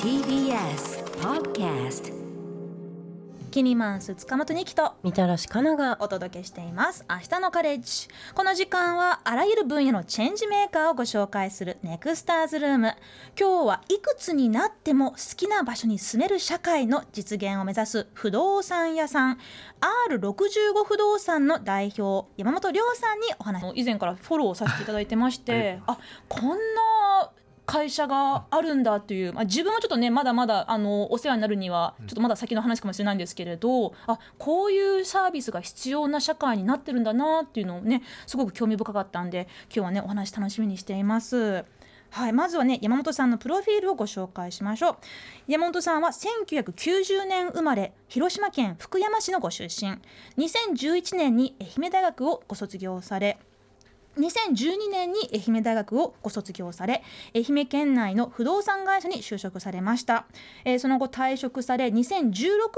TBS Podcast キニマンス塚本二木とみたらしかながお届けしています。明日のカレッジ。この時間はあらゆる分野のチェンジメーカーをご紹介するネクスターズルーム。今日はいくつになっても好きな場所に住める社会の実現を目指す不動産屋さん。R65 不動産の代表山本亮さんにお話。以前からフォローさせていただいてまして、あこんな会社があるんだっていう、まあ、自分もちょっとねまだまだあのお世話になるにはちょっとまだ先の話かもしれないんですけれど、あこういうサービスが必要な社会になってるんだなっていうのをねすごく興味深かったんで今日はねお話楽しみにしています。はい、まずはね山本さんのプロフィールをご紹介しましょう。山本さんは1990年生まれ広島県福山市のご出身。2011年に愛媛大学をご卒業され2012年に愛媛大学をご卒業され愛媛県内の不動産会社に就職されました、えーその後退職され2016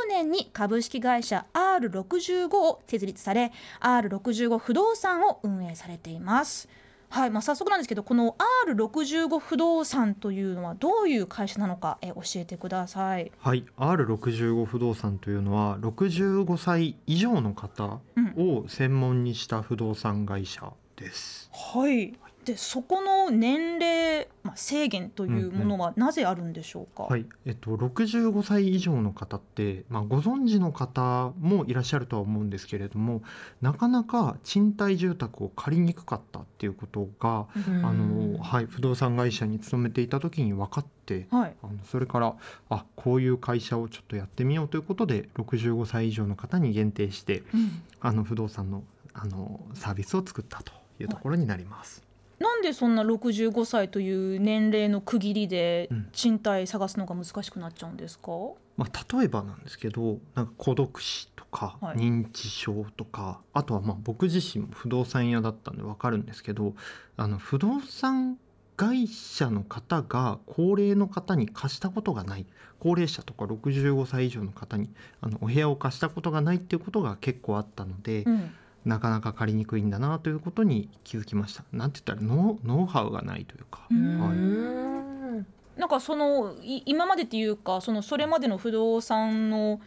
年に株式会社 R65 を設立され R65 不動産を運営されています。はいまあ、早速なんですけどこの R65 不動産というのはどういう会社なのか、えー教えてください。はい、R65 不動産というのは65歳以上の方を専門にした不動産会社です。はい。でそこの年齢、まあ、制限というものはなぜあるんでしょうか、はい、えっと65歳以上の方って、まあ、ご存知の方もいらっしゃるとは思うんですけれどもなかなか賃貸住宅を借りにくかったっていうことが、あのはい、不動産会社に勤めていた時に分かってはい。あのそれからあこういう会社をちょっとやってみようということで65歳以上の方に限定してうん。あの不動産のあのサービスを作ったというところになります。なんでそんな65歳という年齢の区切りでうん。賃貸探すのが難しくなっちゃうんですか、まあ、例えばなんですけどなんか孤独死とかはい。認知症とか、あとはまあ僕自身も不動産屋だったんで分かるんですけどあの不動産会社の方が高齢の方に貸したことがない。高齢者とか65歳以上の方にあのお部屋を貸したことがないっていうことが結構あったので、うんなかなか借りにくいんだなということに気づきました。なんて言ったらノウノウハウがないというか、うん。はい。なんかそのい今までっていうかそのそれまでの不動産の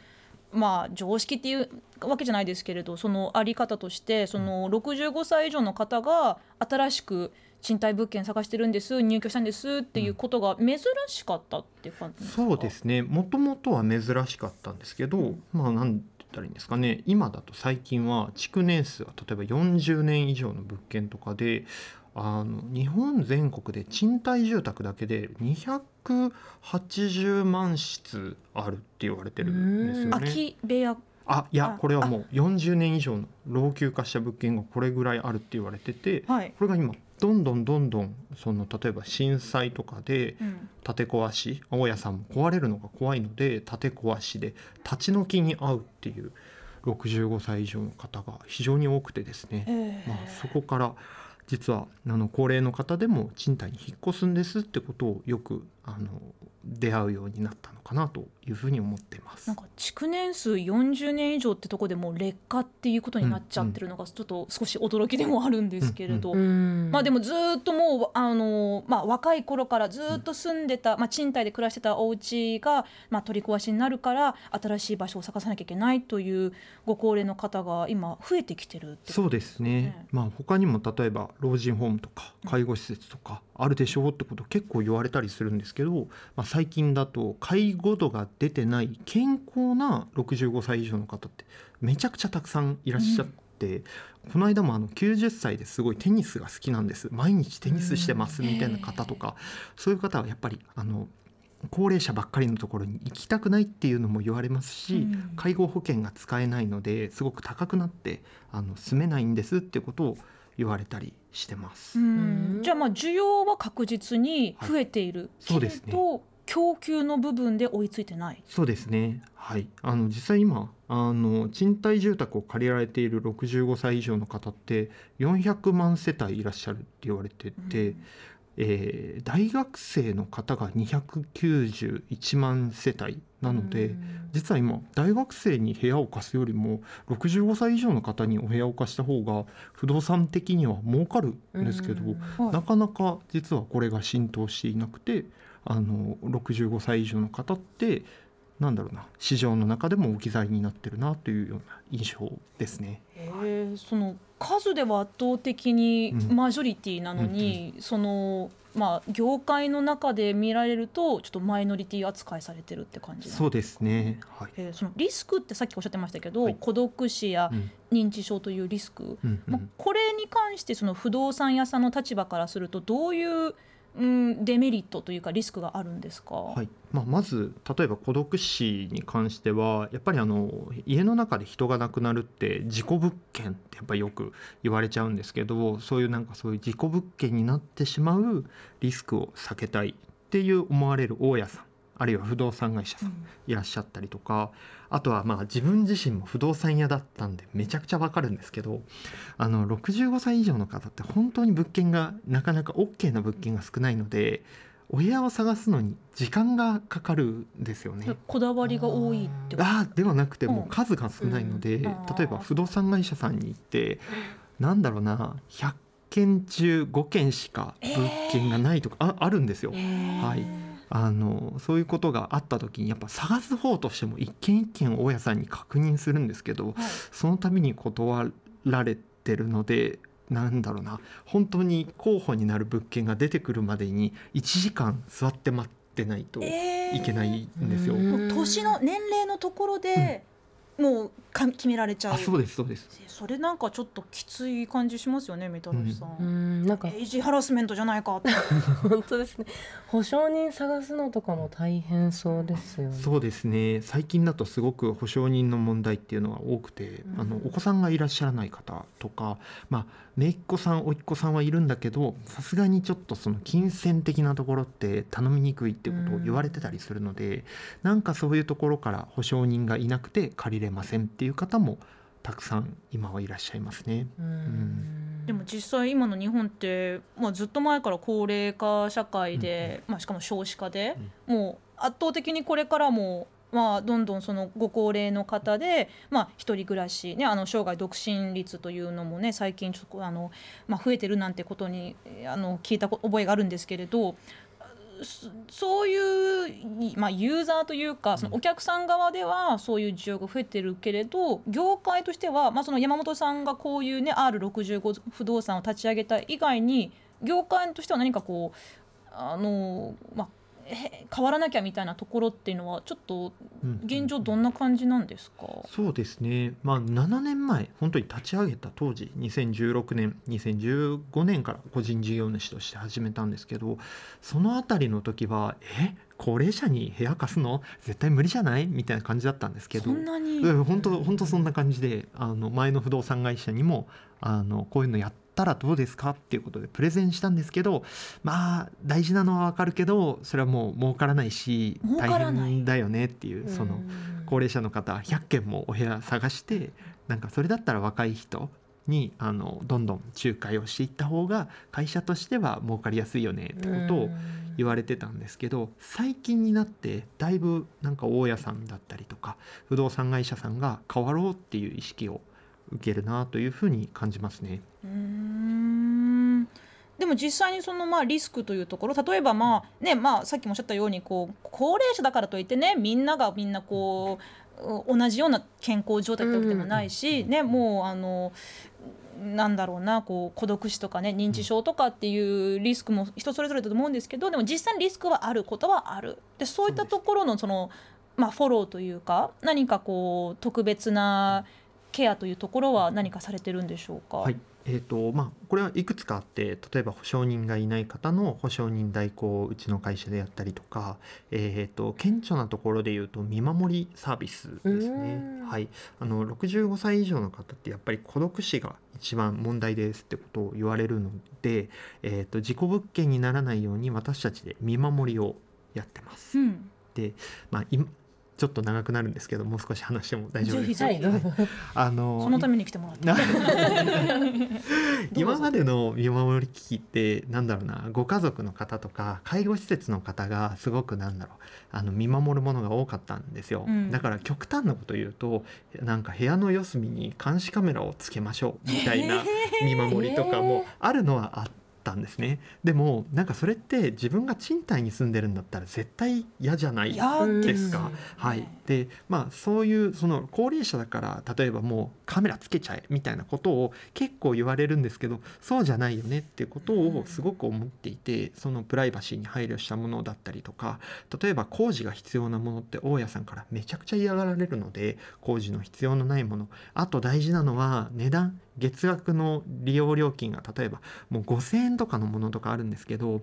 まあ常識っていうわけじゃないですけれどそのあり方としてその65歳以上の方が新しく賃貸物件探してるんです入居したんですっていうことが珍しかったっていう感じですか？そうですね。もともとは珍しかったんですけど、うん。まあなんったらいいんですかね。今だと最近は築年数が例えば40年以上の物件とかであの日本全国で賃貸住宅だけで280万室あるって言われてるんですよね。空き部屋。あいやあこれはもう40年以上の老朽化した物件がこれぐらいあるって言われててはい、これが今どんどんどんどんその例えば震災とかでうん。建て壊し大家さんも壊れるのが怖いので建て壊しで立ち退きに遭うっていう65歳以上の方が非常に多くてですね、えーまあ、そこから実はあの高齢の方でも賃貸に引っ越すんですってことをよくあの出会うようになったのかなというふうに思っています。なん。か築年数40年以上ってとこでもう劣化っていうことになっちゃってるのがちょっと少し驚きでもあるんですけれど、まあでもずーっともうあの、まあ、若い頃からずーっと住んでた、まあ、賃貸で暮らしてたお家がまあ、取り壊しになるから新しい場所を探さなきゃいけないというご高齢の方が今増えてきてるってそうですね。ね、まあ他にも例えば老人ホームとかうん介護施設とかあるでしょうってこと結構言われたりするんですけど、まあ、最近だと介護度が出てない健康な65歳以上の方ってめちゃくちゃたくさんいらっしゃって、この間もあの90歳ですごいテニスが好きなんです。毎日テニスしてますみたいな方とか、そういう方はやっぱりあの高齢者ばっかりのところに行きたくないっていうのも言われますし、うん。介護保険が使えないのですごく高くなってあの住めないんですってことを言われたりしてます。じゃあまあ需要は確実に増えているけれそうですねど、供給の部分で追いついてない。そうですね。はい。あの実際今あの賃貸住宅を借りられている65歳以上の方って400万世帯いらっしゃるって言われてて、うんえー大学生の方が291万世帯なので、実は今大学生に部屋を貸すよりも65歳以上の方にお部屋を貸した方が不動産的には儲かるんですけど、はい。なかなか実はこれが浸透していなくてあの65歳以上の方ってなんだろうな。市場の中でも置き去りになってるなというような印象ですね。へえその数では圧倒的にマジョリティなのに、うん、そのまあ業界の中で見られるとちょっとマイノリティ扱いされてるって感じそうですね、はい、えー、そのリスクってさっきおっしゃってましたけど、はい、孤独死や認知症というリスク、うん、まあ、これに関してその不動産屋さんの立場からするとどういううん、デメリットというかリスクがあるんですか、はい。まあ、まず例えば孤独死に関してはやっぱりあの家の中で人が亡くなるって事故物件ってやっぱりよく言われちゃうんですけどそういうなんかそういう事故物件になってしまうリスクを避けたいっていう思われる大家さんあるいは不動産会社さんいらっしゃったりとか、あとはまあ自分自身も不動産屋だったんでめちゃくちゃわかるんですけどあの65歳以上の方って本当に物件がなかなか OK な物件が少ないのでお部屋を探すのに時間がかかるんですよね。こだわりが多いってあではなくてもう数が少ないので、うん、例えば不動産会社さんに行ってなんだろうな100件中5件しか物件がないとか、えー、ああるんですよ。えー、はいあのそういうことがあった時にやっぱ探す方としても一件一件大家さんに確認するんですけど、はい、その度に断られてるのでなんだろうな。本当に候補になる物件が出てくるまでに1時間座って待ってないといけないんですよ。えー、年の年齢のところで、うん。もうか決められちゃう。そうですそうです。それなんかちょっときつい感じしますよねみたらしさん、うん、なんか。エイジハラスメントじゃないか。っ て本当ですね。保証人探すのとかも大変そうですよね。そうですね。最近だとすごく保証人の問題っていうのは多くて、うん、あのお子さんがいらっしゃらない方とかまあ姪っ子さん甥っ子さんはいるんだけどさすがにちょっとその金銭的なところって頼みにくいってことを言われてたりするので、うん、なんかそういうところから保証人がいなくて借りれませんっていう方もたくさん今はいらっしゃいますね。うん、でも実際今の日本って、まあ、ずっと前から高齢化社会で、うん、まあ、しかも少子化で、うん、もう圧倒的にこれからもまあ、どんどんそのご高齢の方で、まあ、一人暮らし、ね、あの生涯独身率というのもね最近ちょっとあの、まあ、増えてるなんてことにあの聞いた覚えがあるんですけれどそういう、まあ、ユーザーというかそのお客さん側ではそういう需要が増えてるけれど業界としては、まあ、その山本さんがこういうね R65 不動産を立ち上げた以外に業界としては何かこうあの、まあ、変わらなきゃみたいなところっていうのはちょっと現状どんな感じなんですか、うんそうですね、まあ、7年前本当に立ち上げた当時2016年2015年から個人事業主として始めたんですけどその辺りの時はえ？高齢者に部屋貸すの？絶対無理じゃない？みたいな感じだったんですけど本当本当そんな感じであの前の不動産会社にもあのこういうのやってったらどうですかっていうことでプレゼンしたんですけどまあ大事なのは分かるけどそれはもう儲からないし大変だよねっていうその高齢者の方100件もお部屋探してなんかそれだったら若い人にあのどんどん仲介をしていった方が会社としては儲かりやすいよねってことを言われてたんですけど最近になってだいぶなんか大家さんだったりとか不動産会社さんが変わろうっていう意識を受けるなというふうに感じますね。うん。でも実際にそのまあリスクというところ例えばまあねまあさっきもおっしゃったようにこう高齢者だからといってねみんながみんなこう同じような健康状態ってわけでもないし、ね、もうあのなんだろうなこう孤独死とかね認知症とかっていうリスクも人それぞれだと思うんですけどでも実際にリスクはあることはある。でそういったところのそのまあ、フォローというか何かこう特別なケアというところは何かされてるんでしょうか？はい。えーとまあ、これはいくつかあって例えば保証人がいない方の保証人代行をうちの会社でやったりとか、えーと、顕著なところで言うと見守りサービスですね、はい、あの65歳以上の方ってやっぱり孤独死が一番問題ですってことを言われるので、えーと、事故物件にならないように私たちで見守りをやってます。うん、で、まあ、ちょっと長くなるんですけどもう少し話しても大丈夫です。か、はい、あのそのために来てもらった 今までの見守り機器ってなんだろうなご家族の方とか介護施設の方がすごくなんだろうあの見守るものが多かったんですよ、うん、だから極端なこと言うとなんか部屋の四隅に監視カメラをつけましょうみたいな 見守りとかもあるのはあって。ったんですね。でもなんかそれって自分が賃貸に住んでるんだったら絶対嫌じゃない嫌ですか？はい、でまあそういうその高齢者だから例えばもうカメラつけちゃえみたいなことを結構言われるんですけどそうじゃないよねっていうことをすごく思っていてそのプライバシーに配慮したものだったりとか例えば工事が必要なものって大家さんからめちゃくちゃ嫌がられるので工事の必要のないもの。あと大事なのは値段月額の利用料金が例えばもう5,000円とかのものとかあるんですけど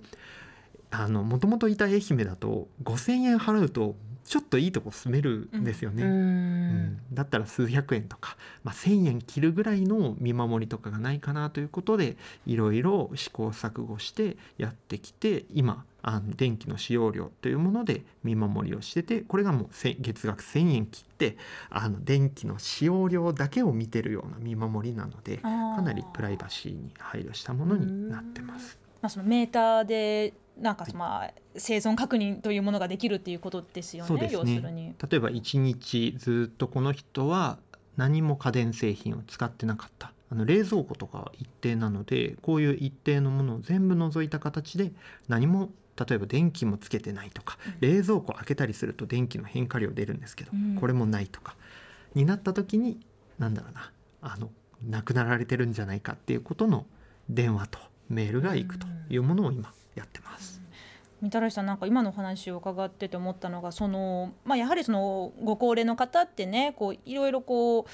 もともといた愛媛だと5,000円払うとちょっといいとこ住めるんですよね。ううんんだったら数百円とか、まあ、1,000円切るぐらいの見守りとかがないかなということでいろいろ試行錯誤してやってきて今あの電気の使用量というもので見守りをしててこれがもうせ月額1,000円切ってあの電気の使用量だけを見てるような見守りなのでかかなりプライバシーに配慮したものになってます。まあ、そのメーターでなんかまあ生存確認というものができるっていうことですよねね。要するに。例えば1日ずっとこの人は何も家電製品を使ってなかった。あの冷蔵庫とかは一定なのでこういう一定のものを全部除いた形で何も例えば電気もつけてないとか、うん。冷蔵庫開けたりすると電気の変化量出るんですけど、うん。これもないとかになった時に何だろうなあの亡くなられてるんじゃないかっていうことの電話とメールが行くというものを今やってます。みたらしさんなんか今のお話を伺ってて思ったのがその、まあ、やはりそのご高齢の方ってねこういろいろこう、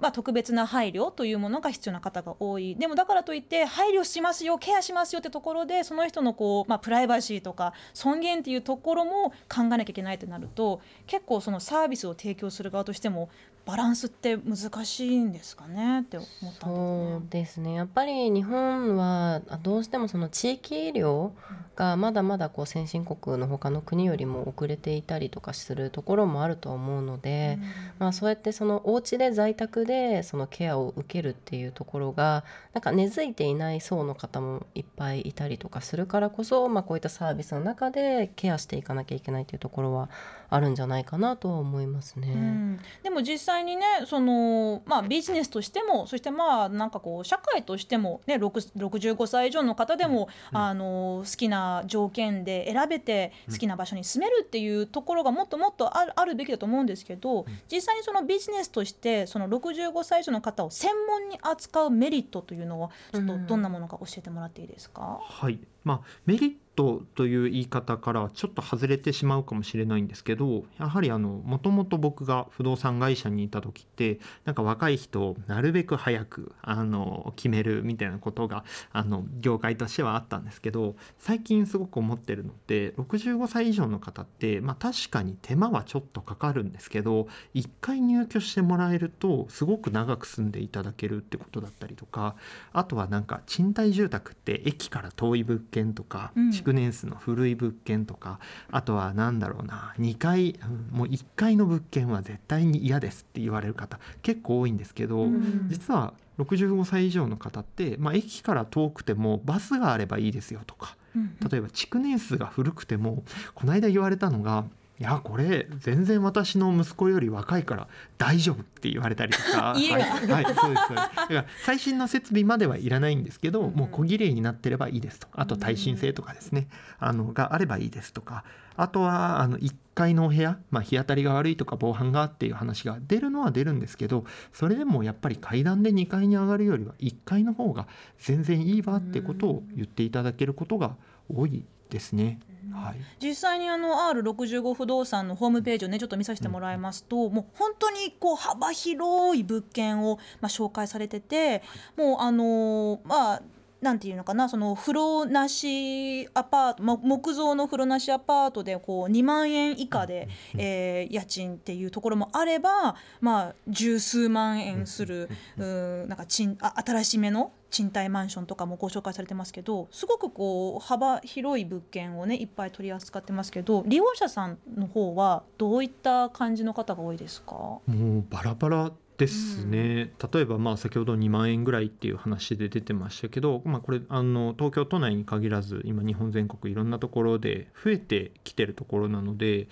まあ、特別な配慮というものが必要な方が多いでもだからといって配慮しますよケアしますよってところでその人のこう、まあ、プライバシーとか尊厳っていうところも考えなきゃいけないとなると結構そのサービスを提供する側としてもバランスって難しいんですかねって思ったんそうでですね。やっぱり日本はあどうしてもその地域医療がまだまだこう先進国の他の国よりも遅れていたりとかするところもあると思うのすで、ね。まあ、そうやってそのお家で在宅でそのケアを受けるっていうところがなんか根付いていない層の方もいっぱいいたりとかするからこそ、まあ、こういったサービスの中でケアしていかなきゃいけないっていうところはあるんじゃないかなとは思いますね。うん、でも実際にねその、まあ、ビジネスとしてもそしてまあなんかこう社会としても、ね、6 65歳以上の方でも、うん。あの好きな条件で選べてうん。好きな場所に住めるっていうところがもっともっとあるあるべきだと思うんですけど、実際にそのビジネスとしてその65歳以上の方を専門に扱うメリットというのはちょっとどんなものか教えてもらっていいですか、はいまあ、メリットという言い方からちょっと外れてしまうかもしれないんですけどやはりもともと僕が不動産会社にいた時ってなんか若い人をなるべく早くあの決めるみたいなことがあの業界としてはあったんですけど最近すごく思ってるのって65歳以上の方って、まあ、確かに手間はちょっとかかるんですけど一回入居してもらえるとすごく長く住んでいただけるってことだったりとかあとはなんか賃貸住宅って駅から遠い物件とか、うん。築年数の古い物件とかあとはなんだろうな2階うんもう1階の物件は絶対に嫌ですって言われる方結構多いんですけど、うん。実は65歳以上の方って、まあ、駅から遠くてもバスがあればいいですよとかうん。例えば築年数が古くてもこの間言われたのが「いやこれ全然私の息子より若いから大丈夫」って言われたりとか。はい、はい、そうですそうです。だから最新の設備まではいらないんですけど、うんもう小綺麗になってればいいですとあと耐震性とかですね。あのがあればいいですとか。あとはあの1階のお部屋、まあ、日当たりが悪いとか防犯がっていう話が出るのは出るんですけどそれでもやっぱり階段で2階に上がるよりは1階の方が全然いいわってことを言っていただけることが多いですね。はい、実際にあの R65 不動産のホームページをねちょっと見させてもらいますと、もう本当にこう幅広い物件をまあ紹介されててもうあのーまあなんていうのかなその風呂なしアパートも木造の風呂なしアパートでこう2万円以下で、えー家賃っていうところもあればまあ十数万円するうーんなんか賃あ新しめの賃貸マンションとかもご紹介されてますけどすごくこう幅広い物件をねいっぱい取り扱ってますけど利用者さんの方はどういった感じの方が多いですか、もうバラバラですね、例えばまあ先ほど2万円ぐらいっていう話で出てましたけど、まあ、これあの東京都内に限らず今日本全国いろんなところで増えてきてるところなので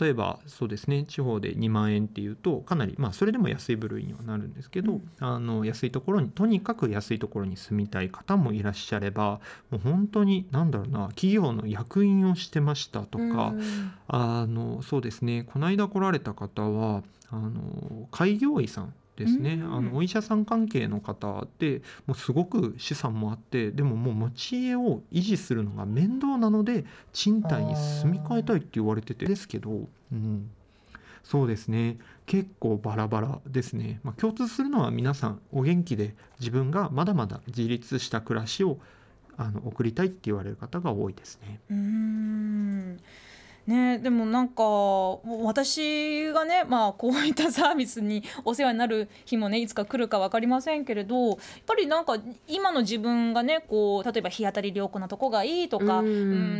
例えばそうですね地方で2万円っていうとかなりまあそれでも安い部類にはなるんですけど、うん。あの安いところにとにかく安いところに住みたい方もいらっしゃればもう本当に何だろうな企業の役員をしてましたとか、うんあのそうですねこの間来られた方はあの開業医さんですね、うん。あのお医者さん関係の方でもうすごく資産もあってでももう持ち家を維持するのが面倒なので賃貸に住み替えたいって言われててですけど、うん、そうですね。結構バラバラですね、まあ、共通するのは皆さんお元気で自分がまだまだ自立した暮らしをあの送りたいって言われる方が多いですね。うーん。ね、でもなんかもう私がね、まあ、こういったサービスにお世話になる日もねいつか来るか分かりませんけれどやっぱりなんか今の自分がねこう例えば日当たり良好なとこがいいとか、うん。う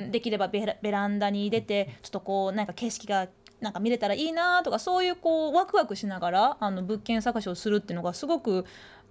んできればベラベランダに出てちょっとこうなんか景色がなんか見れたらいいなとかそういうこうワクワクしながらあの物件探しをするっていうのがすごく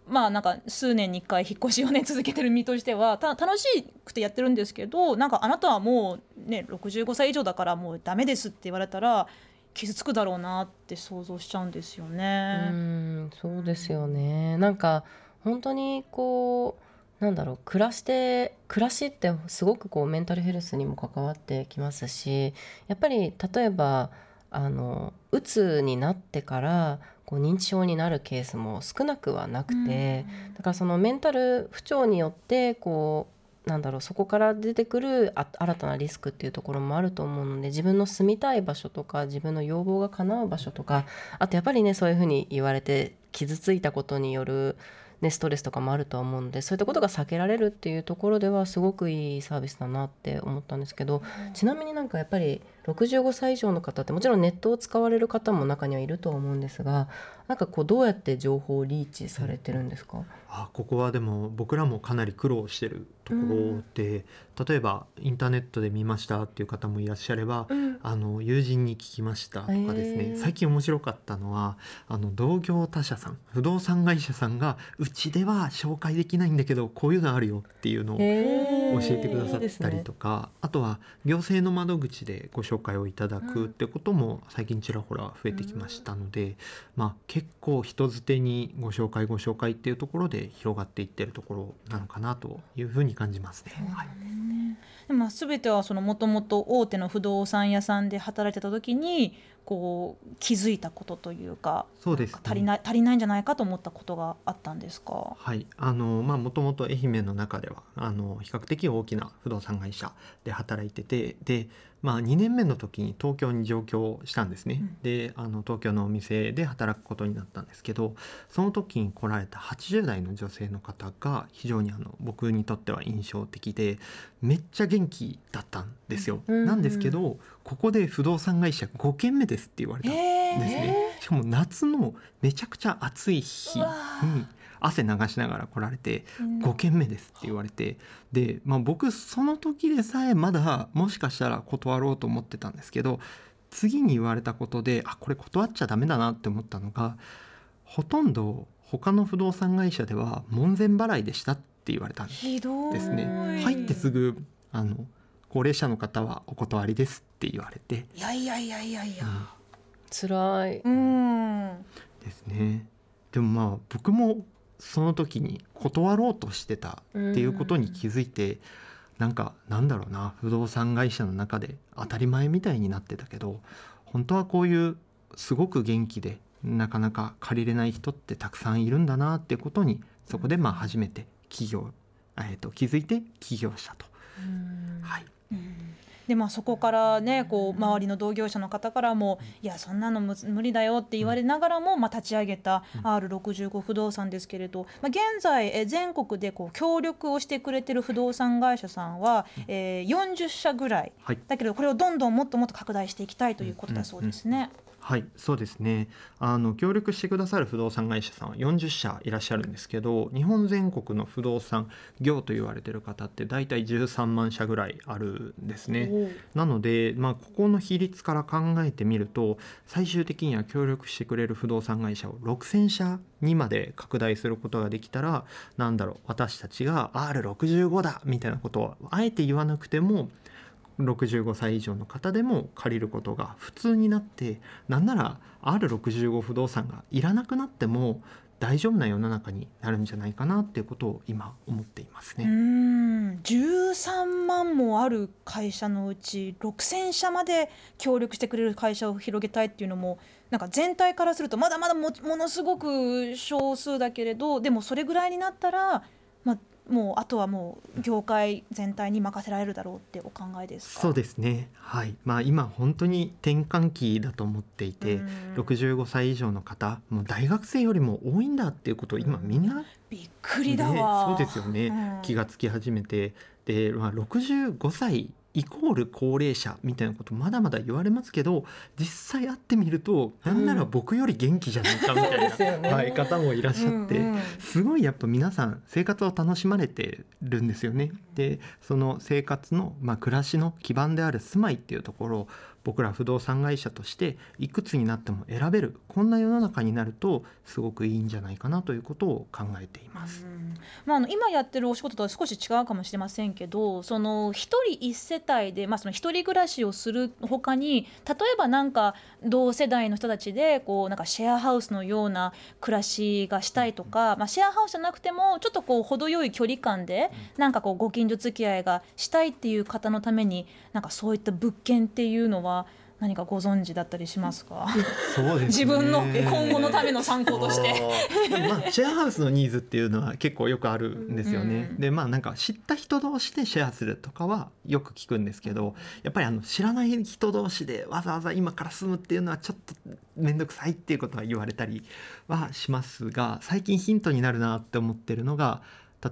まあなんか数年に1回引っ越しをね続けてる身としてはた楽しくてやってるんですけどなんかあなたはもうね65歳以上だからもうダメですって言われたら傷つくだろうなって想像しちゃうんですよう。んそうですよねなんか本当にこうなんだろう暮らして暮らしってすごくこうメンタルヘルスにも関わってきますしやっぱり例えばあのうつになってからこう認知症になるケースも少なくはなくて、だからそのメンタル不調によってこうなんだろうそこから出てくるあ新たなリスクっていうところもあると思うので自分の住みたい場所とか自分の要望が叶う場所とかあとやっぱりねそういうふうに言われて傷ついたことによる、ね、ストレスとかもあるとは思うのでそういったことが避けられるっていうところではすごくいいサービスだなって思ったんですけどちなみになんかやっぱり65歳以上の方ってもちろんネットを使われる方も中にはいるとは思うんですがなんかこうどうやって情報をリーチされてるんですか、あここはでも僕らもかなり苦労してるところで、例えばインターネットで見ましたっていう方もいらっしゃれば、うん。あの友人に聞きましたとかですね、へー。最近面白かったのはあの同業他社さん不動産会社さんがうちでは紹介できないんだけどこういうのあるよっていうのを教えてくださったりとか、あとは行政の窓口でご紹介をいただくってことも最近ちらほら増えてきましたので、まあ、結構人づてにご紹介ご紹介っていうところで広がっていってるところなのかなというふうに感じますね。はいでもまあ全てはそのもともと大手の不動産屋さんで働いてた時にこう気づいたことというかそうです足りない足りないんじゃないかと思ったことがあったんですか？はい、あのまあもともと愛媛の中ではあの比較的大きな不動産会社で働いててで、まあ、2年目の時に東京に上京したんですね、うん。であの東京のお店で働くことになったんですけどその時に来られた80代の女性の方が非常にあの僕にとっては印象的でめっちゃ元気だったんですよ。うん。なんですけどここで不動産会社5軒目ですって言われたんえですね。しかも夏のめちゃくちゃ暑い日に汗流しながら来られてうん。5軒目ですって言われてで、まあ、僕その時でさえまだもしかしたら断ろうと思ってたんですけど次に言われたことであこれ断っちゃダメだなって思ったのがほとんど他の不動産会社では門前払いでしたって言われたんですね。うん入ってすぐあの高齢者の方はお断りですって言われて、いやいやいやいやいや。うん。辛い。うん。ですね。でもまあ僕もその時に断ろうとしてたっていうことに気づいて、なんかなんだろうな。不動産会社の中で当たり前みたいになってたけど本当はこういうすごく元気でなかなか借りれない人ってたくさんいるんだなってことにそこでまあ初めて起業、えー、と気づいて起業したと。うん。はいでまあそこからねこう周りの同業者の方からも「いやそんなのむ無理だよ」って言われながらも、まあ、立ち上げた R65 不動産ですけれど、まあ、現在え全国でこう協力をしてくれてる不動産会社さんは、えー40社ぐらい。はい。だけどこれをどんどんもっともっと拡大していきたいということだそうですね。はいそうですねあの協力してくださる不動産会社さんは40社いらっしゃるんですけど日本全国の不動産業と言われてる方って大体13万社ぐらいあるんですね。なので、まあ、ここの比率から考えてみると最終的には協力してくれる不動産会社を6,000社にまで拡大することができたらなんだろう私たちが R65 だみたいなことをあえて言わなくても65歳以上の方でも借りることが普通になってなんなら R65 不動産がいらなくなっても大丈夫な世の中になるんじゃないかなっていうことを今思っていますうね。ん13万もある会社のうち6,000社まで協力してくれる会社を広げたいっていうのもなんか全体からするとまだまだもものすごく少数だけれどでもそれぐらいになったら、もうあとはもう業界全体に任せられるだろうってお考えですか？そうですね。はい。まあ今本当に転換期だと思っていて、うん。65歳以上の方もう大学生よりも多いんだっていうことを今みんなびっくりだねわ、そうですよね、うん。気がつき始めて。で、まあ、65歳イコール高齢者みたいなことまだまだ言われますけど実際会ってみるとなんなら僕より元気じゃないかみたいな、はい、方もいらっしゃって、すごいやっぱ皆さん生活を楽しまれてるんですよね。でその生活の、まあ、暮らしの基盤である住まいっていうところを僕ら不動産会社としていくつになっても選べるこんな世の中になるとすごくいいんじゃないかなということを考えています。うん。まあ、あの今やってるお仕事とは少し違うかもしれませんけどその一人一世帯で、まあ、その一人暮らしをするほかに例えばなんか同世代の人たちでこうなんかシェアハウスのような暮らしがしたいとか、まあ、シェアハウスじゃなくてもちょっとこう程よい距離感でなんかこうご近所付き合いがしたいっていう方のためになんかそういった物件っていうのは何かご存知だったりしますか？そうですね。自分の今後のための参考として。まあ、シェアハウスのニーズっていうのは結構よくあるんですよね。うん。でまあなんか知った人同士でシェアするとかはよく聞くんですけどやっぱりあの知らない人同士でわざわざ今から住むっていうのはちょっと面倒くさいっていうことは言われたりはしますが最近ヒントになるなって思ってるのが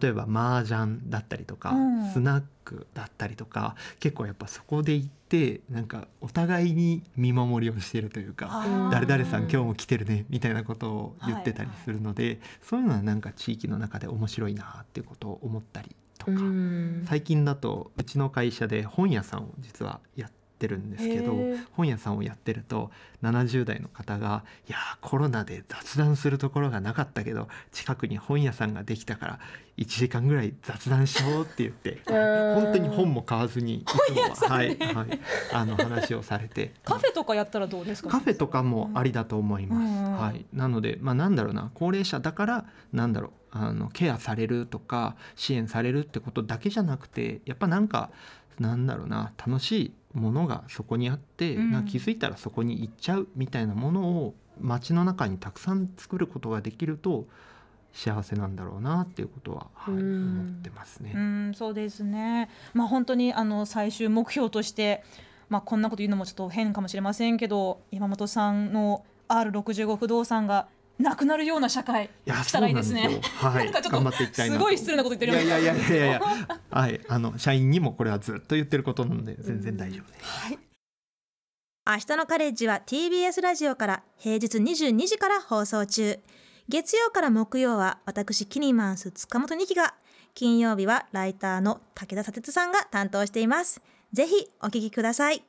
例えば麻雀だったりとか、うん。スナックだったりとか結構やっぱそこで行ってなんかお互いに見守りをしてるというか。誰々さん今日も来てるねみたいなことを言ってたりするので、そういうのはなんか地域の中で面白いなっていうことを思ったりとか、うん。最近だとうちの会社で本屋さんを実はやってるんですけど本屋さんをやってると70代の方が「いやーコロナで雑談するところがなかったけど近くに本屋さんができたから1時間ぐらい雑談しよう」って言って うん。本当に本も買わずにいつもは、はいはい、あの話をされて。カフェとかやったらどうですか？カフェとかもありだと思います。うん。はい、なので、まあ、なんだろうな高齢者だからなんだろうあのケアされるとか支援されるってことだけじゃなくてやっぱなんかなんだろうな楽しいものがそこにあって、うん。な気づいたらそこに行っちゃうみたいなものを街の中にたくさん作ることができると幸せなんだろうなっていうことは、はい、うん。思ってますね。うんそうですね。まあ本当にあの最終目標としてまあこんなこと言うのもちょっと変かもしれませんけど山本さんの R65 不動産がなくなるような社会いやしたらいいですねはい。なんかちょっと頑張っていきたいなと。すごい失礼なこと言ってるよいやいやいやいやいや。はいあの社員にもこれはずっと言ってることなので全然大丈夫です。明日のカレッジは TBS ラジオから平日22時から放送中。月曜から木曜は私キニマンス塚本二希が。金曜日はライターの武田砂鉄さんが担当しています。ぜひお聞きください